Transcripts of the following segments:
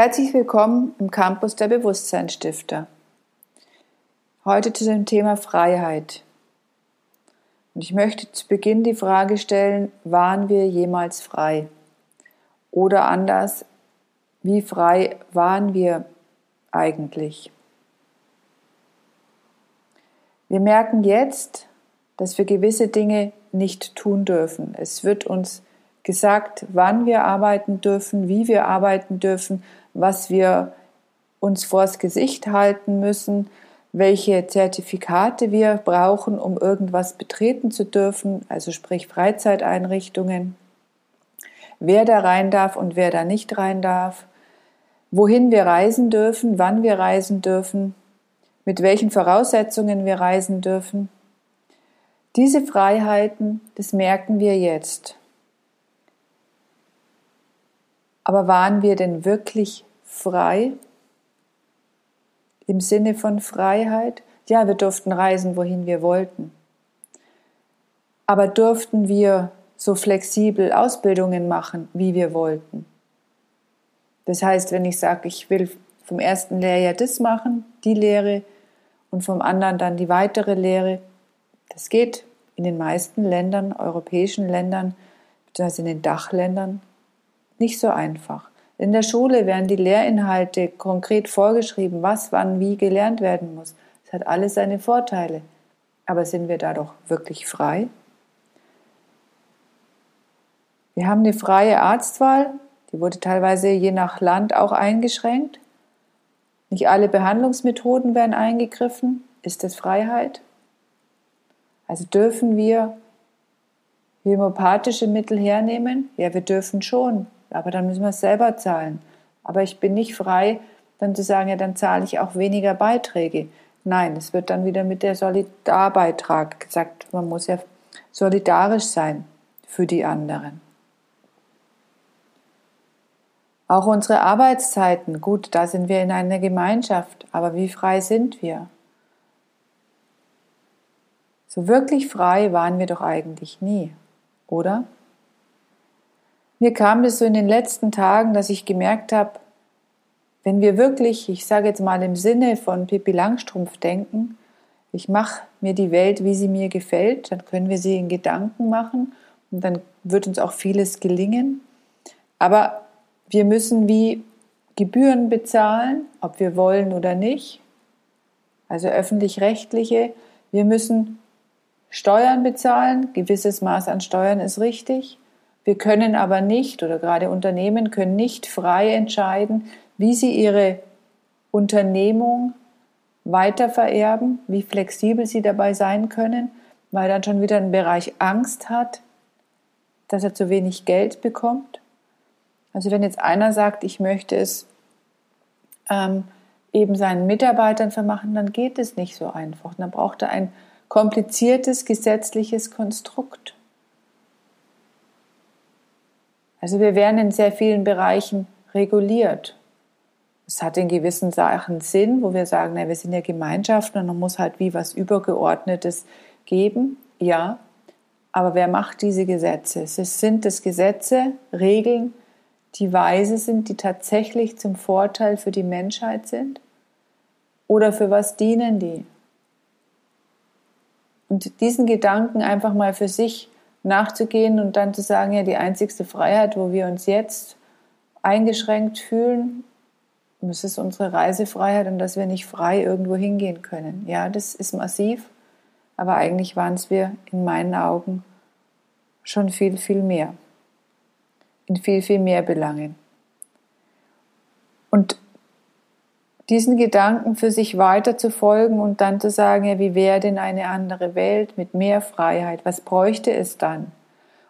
Herzlich willkommen im Campus der Bewusstseinsstifter. Heute zu dem Thema Freiheit. Und ich möchte zu Beginn die Frage stellen, waren wir jemals frei? Oder anders, wie frei waren wir eigentlich? Wir merken jetzt, dass wir gewisse Dinge nicht tun dürfen. Es wird uns gesagt, wann wir arbeiten dürfen, wie wir arbeiten dürfen, was wir uns vors Gesicht halten müssen, welche Zertifikate wir brauchen, um irgendwas betreten zu dürfen, also sprich Freizeiteinrichtungen, wer da rein darf und wer da nicht rein darf, wohin wir reisen dürfen, wann wir reisen dürfen, mit welchen Voraussetzungen wir reisen dürfen. Diese Freiheiten, das merken wir jetzt. Aber waren wir denn wirklich frei? Im Sinne von Freiheit? Ja, wir durften reisen, wohin wir wollten. Aber durften wir so flexibel Ausbildungen machen, wie wir wollten? Das heißt, wenn ich sage, ich will vom ersten Lehrjahr das machen, die Lehre, und vom anderen dann die weitere Lehre, das geht in den meisten Ländern, europäischen Ländern, beziehungsweise in den Dachländern, nicht so einfach. In der Schule werden die Lehrinhalte konkret vorgeschrieben, was wann wie gelernt werden muss. Das hat alles seine Vorteile. Aber sind wir da doch wirklich frei? Wir haben eine freie Arztwahl, die wurde teilweise je nach Land auch eingeschränkt. Nicht alle Behandlungsmethoden werden eingegriffen. Ist das Freiheit? Also dürfen wir homöopathische Mittel hernehmen? Ja, wir dürfen schon aber dann müssen wir es selber zahlen. Aber ich bin nicht frei, dann zu sagen, ja, dann zahle ich auch weniger Beiträge. Nein, es wird dann wieder mit der Solidarbeitrag gesagt, man muss ja solidarisch sein für die anderen. Auch unsere Arbeitszeiten, gut, da sind wir in einer Gemeinschaft, aber wie frei sind wir? So wirklich frei waren wir doch eigentlich nie, oder? Mir kam das so in den letzten Tagen, dass ich gemerkt habe, wenn wir wirklich, ich sage jetzt mal im Sinne von Pippi Langstrumpf denken, ich mache mir die Welt, wie sie mir gefällt, dann können wir sie in Gedanken machen und dann wird uns auch vieles gelingen. Aber wir müssen wie Gebühren bezahlen, ob wir wollen oder nicht. Also öffentlich-rechtliche. Wir müssen Steuern bezahlen. Gewisses Maß an Steuern ist richtig. Wir können aber nicht, oder gerade Unternehmen können nicht frei entscheiden, wie sie ihre Unternehmung weitervererben, wie flexibel sie dabei sein können, weil dann schon wieder ein Bereich Angst hat, dass er zu wenig Geld bekommt. Also wenn jetzt einer sagt, ich möchte es ähm, eben seinen Mitarbeitern vermachen, dann geht es nicht so einfach. Dann braucht er ein kompliziertes gesetzliches Konstrukt. Also wir werden in sehr vielen Bereichen reguliert. Es hat in gewissen Sachen Sinn, wo wir sagen, na, wir sind ja Gemeinschaften und man muss halt wie was Übergeordnetes geben. Ja, aber wer macht diese Gesetze? Sind es Gesetze, Regeln, die weise sind, die tatsächlich zum Vorteil für die Menschheit sind? Oder für was dienen die? Und diesen Gedanken einfach mal für sich nachzugehen und dann zu sagen, ja, die einzigste Freiheit, wo wir uns jetzt eingeschränkt fühlen, das ist unsere Reisefreiheit und dass wir nicht frei irgendwo hingehen können. Ja, das ist massiv, aber eigentlich waren es wir in meinen Augen schon viel, viel mehr. In viel, viel mehr Belangen. Und diesen Gedanken für sich weiter zu folgen und dann zu sagen, ja, wie wäre denn eine andere Welt mit mehr Freiheit? Was bräuchte es dann?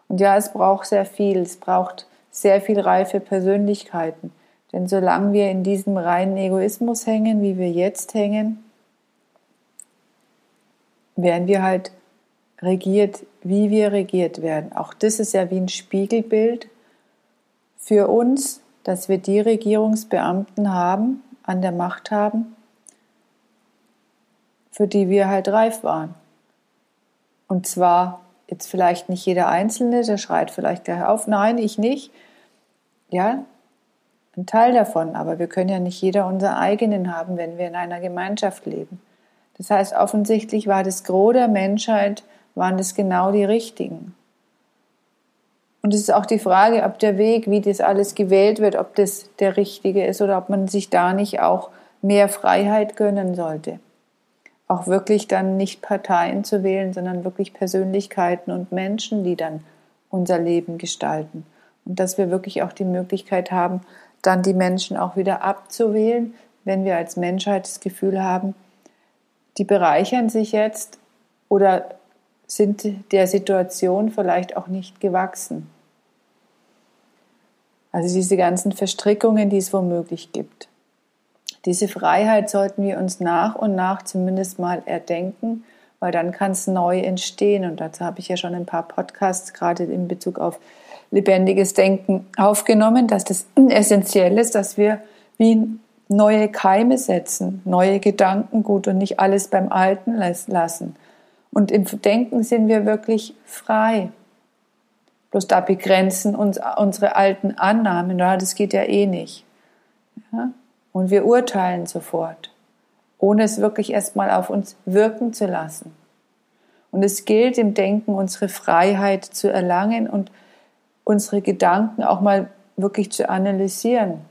Und ja, es braucht sehr viel. Es braucht sehr viel reife Persönlichkeiten. Denn solange wir in diesem reinen Egoismus hängen, wie wir jetzt hängen, werden wir halt regiert, wie wir regiert werden. Auch das ist ja wie ein Spiegelbild für uns, dass wir die Regierungsbeamten haben, an der Macht haben, für die wir halt reif waren. Und zwar jetzt vielleicht nicht jeder Einzelne, der schreit vielleicht gleich auf, nein, ich nicht. Ja, ein Teil davon, aber wir können ja nicht jeder unseren eigenen haben, wenn wir in einer Gemeinschaft leben. Das heißt, offensichtlich war das Gros der Menschheit, waren das genau die richtigen. Und es ist auch die Frage, ob der Weg, wie das alles gewählt wird, ob das der richtige ist oder ob man sich da nicht auch mehr Freiheit gönnen sollte. Auch wirklich dann nicht Parteien zu wählen, sondern wirklich Persönlichkeiten und Menschen, die dann unser Leben gestalten. Und dass wir wirklich auch die Möglichkeit haben, dann die Menschen auch wieder abzuwählen, wenn wir als Menschheit das Gefühl haben, die bereichern sich jetzt oder sind der Situation vielleicht auch nicht gewachsen. Also diese ganzen Verstrickungen, die es womöglich gibt. Diese Freiheit sollten wir uns nach und nach zumindest mal erdenken, weil dann kann es neu entstehen. Und dazu habe ich ja schon ein paar Podcasts gerade in Bezug auf lebendiges Denken aufgenommen, dass das essentiell ist, dass wir wie neue Keime setzen, neue Gedanken gut und nicht alles beim Alten lassen. Und im Denken sind wir wirklich frei. Bloß da begrenzen uns unsere alten Annahmen, ja, das geht ja eh nicht. Ja? Und wir urteilen sofort, ohne es wirklich erstmal auf uns wirken zu lassen. Und es gilt im Denken, unsere Freiheit zu erlangen und unsere Gedanken auch mal wirklich zu analysieren.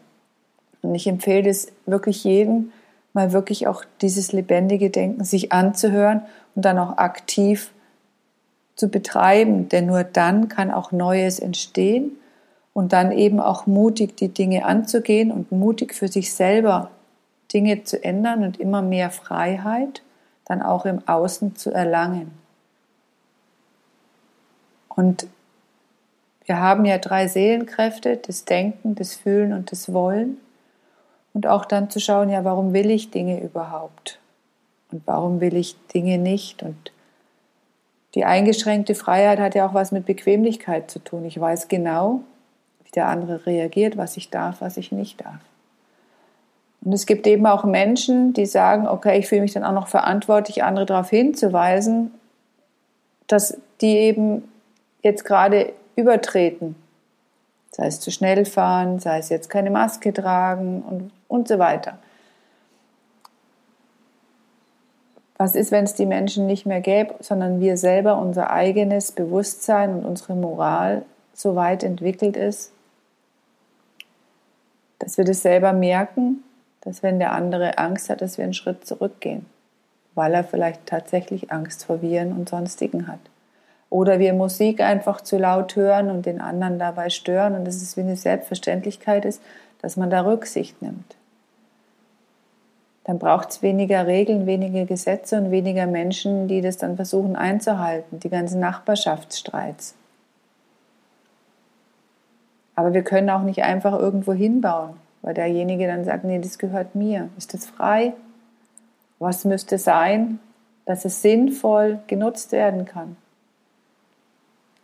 Und ich empfehle es wirklich jedem, mal wirklich auch dieses lebendige Denken sich anzuhören und dann auch aktiv zu betreiben, denn nur dann kann auch Neues entstehen und dann eben auch mutig die Dinge anzugehen und mutig für sich selber Dinge zu ändern und immer mehr Freiheit dann auch im Außen zu erlangen. Und wir haben ja drei Seelenkräfte, das Denken, das Fühlen und das Wollen. Und auch dann zu schauen, ja, warum will ich Dinge überhaupt? Und warum will ich Dinge nicht? Und die eingeschränkte Freiheit hat ja auch was mit Bequemlichkeit zu tun. Ich weiß genau, wie der andere reagiert, was ich darf, was ich nicht darf. Und es gibt eben auch Menschen, die sagen, okay, ich fühle mich dann auch noch verantwortlich, andere darauf hinzuweisen, dass die eben jetzt gerade übertreten. Sei es zu schnell fahren, sei es jetzt keine Maske tragen und, und so weiter. Was ist, wenn es die Menschen nicht mehr gäbe, sondern wir selber unser eigenes Bewusstsein und unsere Moral so weit entwickelt ist, dass wir das selber merken, dass wenn der andere Angst hat, dass wir einen Schritt zurückgehen, weil er vielleicht tatsächlich Angst vor Viren und sonstigen hat. Oder wir Musik einfach zu laut hören und den anderen dabei stören und dass es wie eine Selbstverständlichkeit ist, dass man da Rücksicht nimmt. Dann braucht es weniger Regeln, weniger Gesetze und weniger Menschen, die das dann versuchen einzuhalten, die ganzen Nachbarschaftsstreits. Aber wir können auch nicht einfach irgendwo hinbauen, weil derjenige dann sagt, nee, das gehört mir. Ist das frei? Was müsste sein, dass es sinnvoll genutzt werden kann?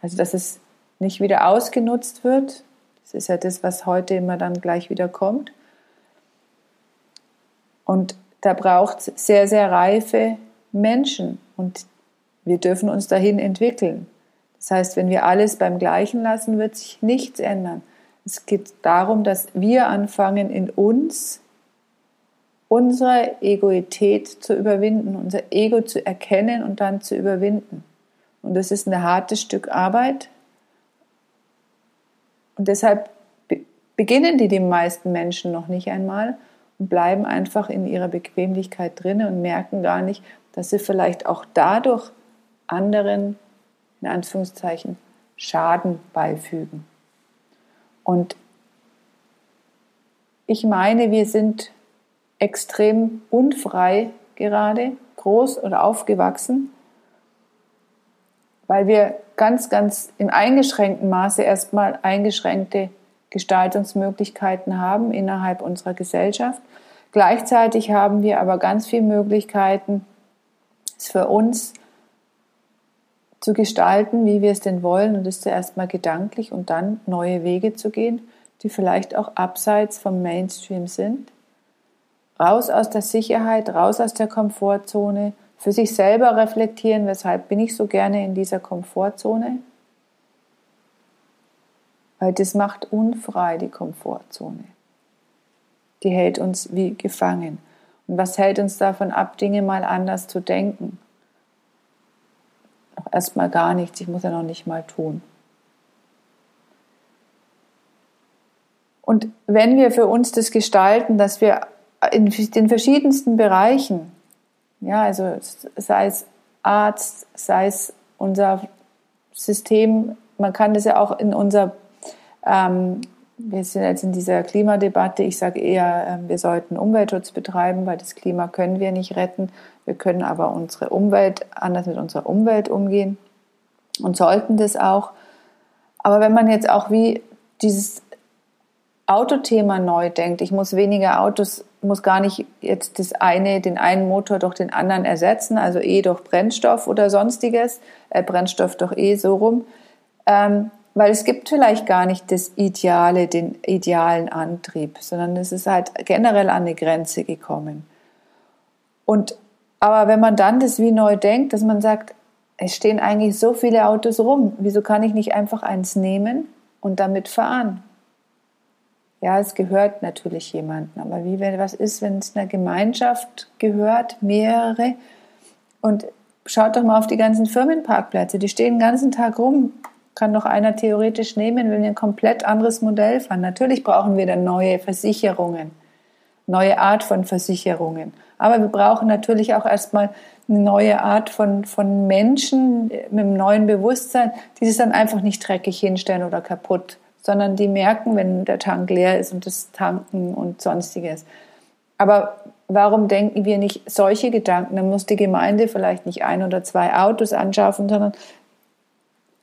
Also, dass es nicht wieder ausgenutzt wird. Das ist ja das, was heute immer dann gleich wieder kommt. Und da braucht es sehr, sehr reife Menschen und wir dürfen uns dahin entwickeln. Das heißt, wenn wir alles beim Gleichen lassen, wird sich nichts ändern. Es geht darum, dass wir anfangen, in uns unsere Egoität zu überwinden, unser Ego zu erkennen und dann zu überwinden. Und das ist ein hartes Stück Arbeit. Und deshalb beginnen die die meisten Menschen noch nicht einmal bleiben einfach in ihrer Bequemlichkeit drin und merken gar nicht, dass sie vielleicht auch dadurch anderen, in Anführungszeichen, Schaden beifügen. Und ich meine, wir sind extrem unfrei gerade, groß oder aufgewachsen weil wir ganz, ganz im eingeschränkten Maße erstmal eingeschränkte Gestaltungsmöglichkeiten haben innerhalb unserer Gesellschaft. Gleichzeitig haben wir aber ganz viele Möglichkeiten, es für uns zu gestalten, wie wir es denn wollen und es zuerst mal gedanklich und dann neue Wege zu gehen, die vielleicht auch abseits vom Mainstream sind. Raus aus der Sicherheit, raus aus der Komfortzone, für sich selber reflektieren, weshalb bin ich so gerne in dieser Komfortzone. Weil das macht unfrei die Komfortzone. die hält uns wie gefangen. Und was hält uns davon ab, Dinge mal anders zu denken? Noch erstmal gar nichts, ich muss ja noch nicht mal tun. Und wenn wir für uns das gestalten, dass wir in den verschiedensten Bereichen, ja, also sei es Arzt, sei es unser System, man kann das ja auch in unser, ähm, wir sind jetzt in dieser Klimadebatte, ich sage eher, äh, wir sollten Umweltschutz betreiben, weil das Klima können wir nicht retten. Wir können aber unsere Umwelt, anders mit unserer Umwelt umgehen und sollten das auch. Aber wenn man jetzt auch wie dieses Autothema neu denkt, ich muss weniger Autos, muss gar nicht jetzt das eine, den einen Motor durch den anderen ersetzen, also E durch Brennstoff oder sonstiges, äh, Brennstoff durch E so rum, ähm, weil es gibt vielleicht gar nicht das Ideale, den idealen Antrieb, sondern es ist halt generell an eine Grenze gekommen. Und aber wenn man dann das wie neu denkt, dass man sagt, es stehen eigentlich so viele Autos rum, wieso kann ich nicht einfach eins nehmen und damit fahren? Ja, es gehört natürlich jemandem, aber wie was ist, wenn es einer Gemeinschaft gehört, mehrere? Und schaut doch mal auf die ganzen Firmenparkplätze, die stehen den ganzen Tag rum. Kann doch einer theoretisch nehmen, wenn wir ein komplett anderes Modell fahren. Natürlich brauchen wir dann neue Versicherungen, neue Art von Versicherungen. Aber wir brauchen natürlich auch erstmal eine neue Art von, von Menschen mit einem neuen Bewusstsein, die sich dann einfach nicht dreckig hinstellen oder kaputt sondern die merken, wenn der Tank leer ist und das Tanken und sonstiges. Aber warum denken wir nicht solche Gedanken? Dann muss die Gemeinde vielleicht nicht ein oder zwei Autos anschaffen, sondern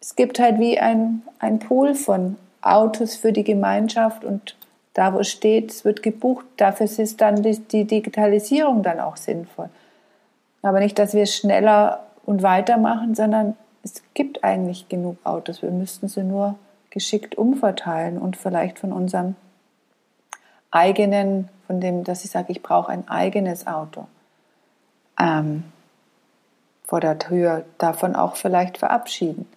es gibt halt wie ein, ein Pool von Autos für die Gemeinschaft und da, wo es steht, es wird gebucht. Dafür ist dann die, die Digitalisierung dann auch sinnvoll. Aber nicht, dass wir schneller und weitermachen, sondern es gibt eigentlich genug Autos. Wir müssten sie nur geschickt umverteilen und vielleicht von unserem eigenen, von dem, dass ich sage, ich brauche ein eigenes Auto, ähm, vor der Tür davon auch vielleicht verabschieden.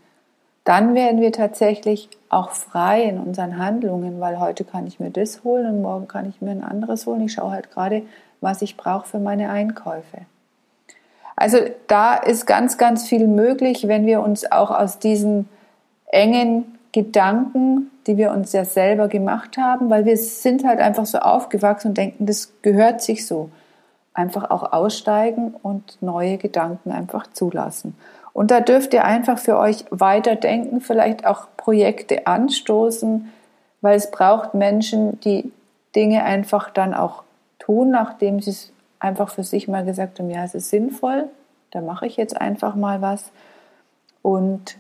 Dann werden wir tatsächlich auch frei in unseren Handlungen, weil heute kann ich mir das holen und morgen kann ich mir ein anderes holen. Ich schaue halt gerade, was ich brauche für meine Einkäufe. Also da ist ganz, ganz viel möglich, wenn wir uns auch aus diesen engen Gedanken, die wir uns ja selber gemacht haben, weil wir sind halt einfach so aufgewachsen und denken, das gehört sich so. Einfach auch aussteigen und neue Gedanken einfach zulassen. Und da dürft ihr einfach für euch weiterdenken, vielleicht auch Projekte anstoßen, weil es braucht Menschen, die Dinge einfach dann auch tun, nachdem sie es einfach für sich mal gesagt haben, ja, es ist sinnvoll, da mache ich jetzt einfach mal was. Und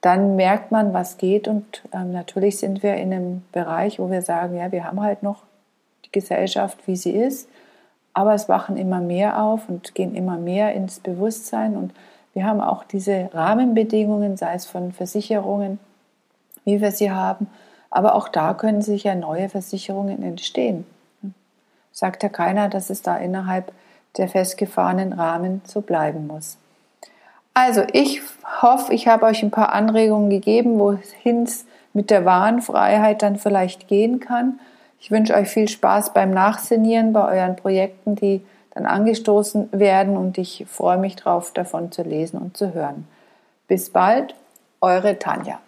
dann merkt man, was geht. Und ähm, natürlich sind wir in einem Bereich, wo wir sagen, ja, wir haben halt noch die Gesellschaft, wie sie ist, aber es wachen immer mehr auf und gehen immer mehr ins Bewusstsein. Und wir haben auch diese Rahmenbedingungen, sei es von Versicherungen, wie wir sie haben, aber auch da können sich ja neue Versicherungen entstehen. Sagt ja keiner, dass es da innerhalb der festgefahrenen Rahmen so bleiben muss. Also ich hoffe, ich habe euch ein paar Anregungen gegeben, wohin es mit der wahren Freiheit dann vielleicht gehen kann. Ich wünsche euch viel Spaß beim Nachsinieren bei euren Projekten, die dann angestoßen werden und ich freue mich drauf, davon zu lesen und zu hören. Bis bald, eure Tanja.